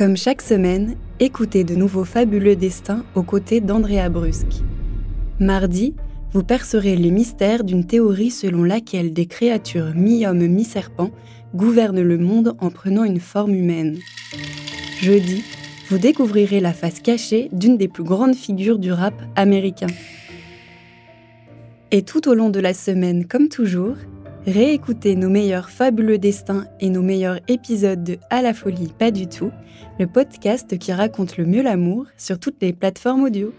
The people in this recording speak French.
Comme chaque semaine, écoutez de nouveaux fabuleux destins aux côtés d'Andrea Brusque. Mardi, vous percerez les mystères d'une théorie selon laquelle des créatures mi-homme mi-serpent gouvernent le monde en prenant une forme humaine. Jeudi, vous découvrirez la face cachée d'une des plus grandes figures du rap américain. Et tout au long de la semaine, comme toujours, réécoutez nos meilleurs fabuleux destins et nos meilleurs épisodes de À la folie, pas du tout, le podcast qui raconte le mieux l'amour sur toutes les plateformes audio.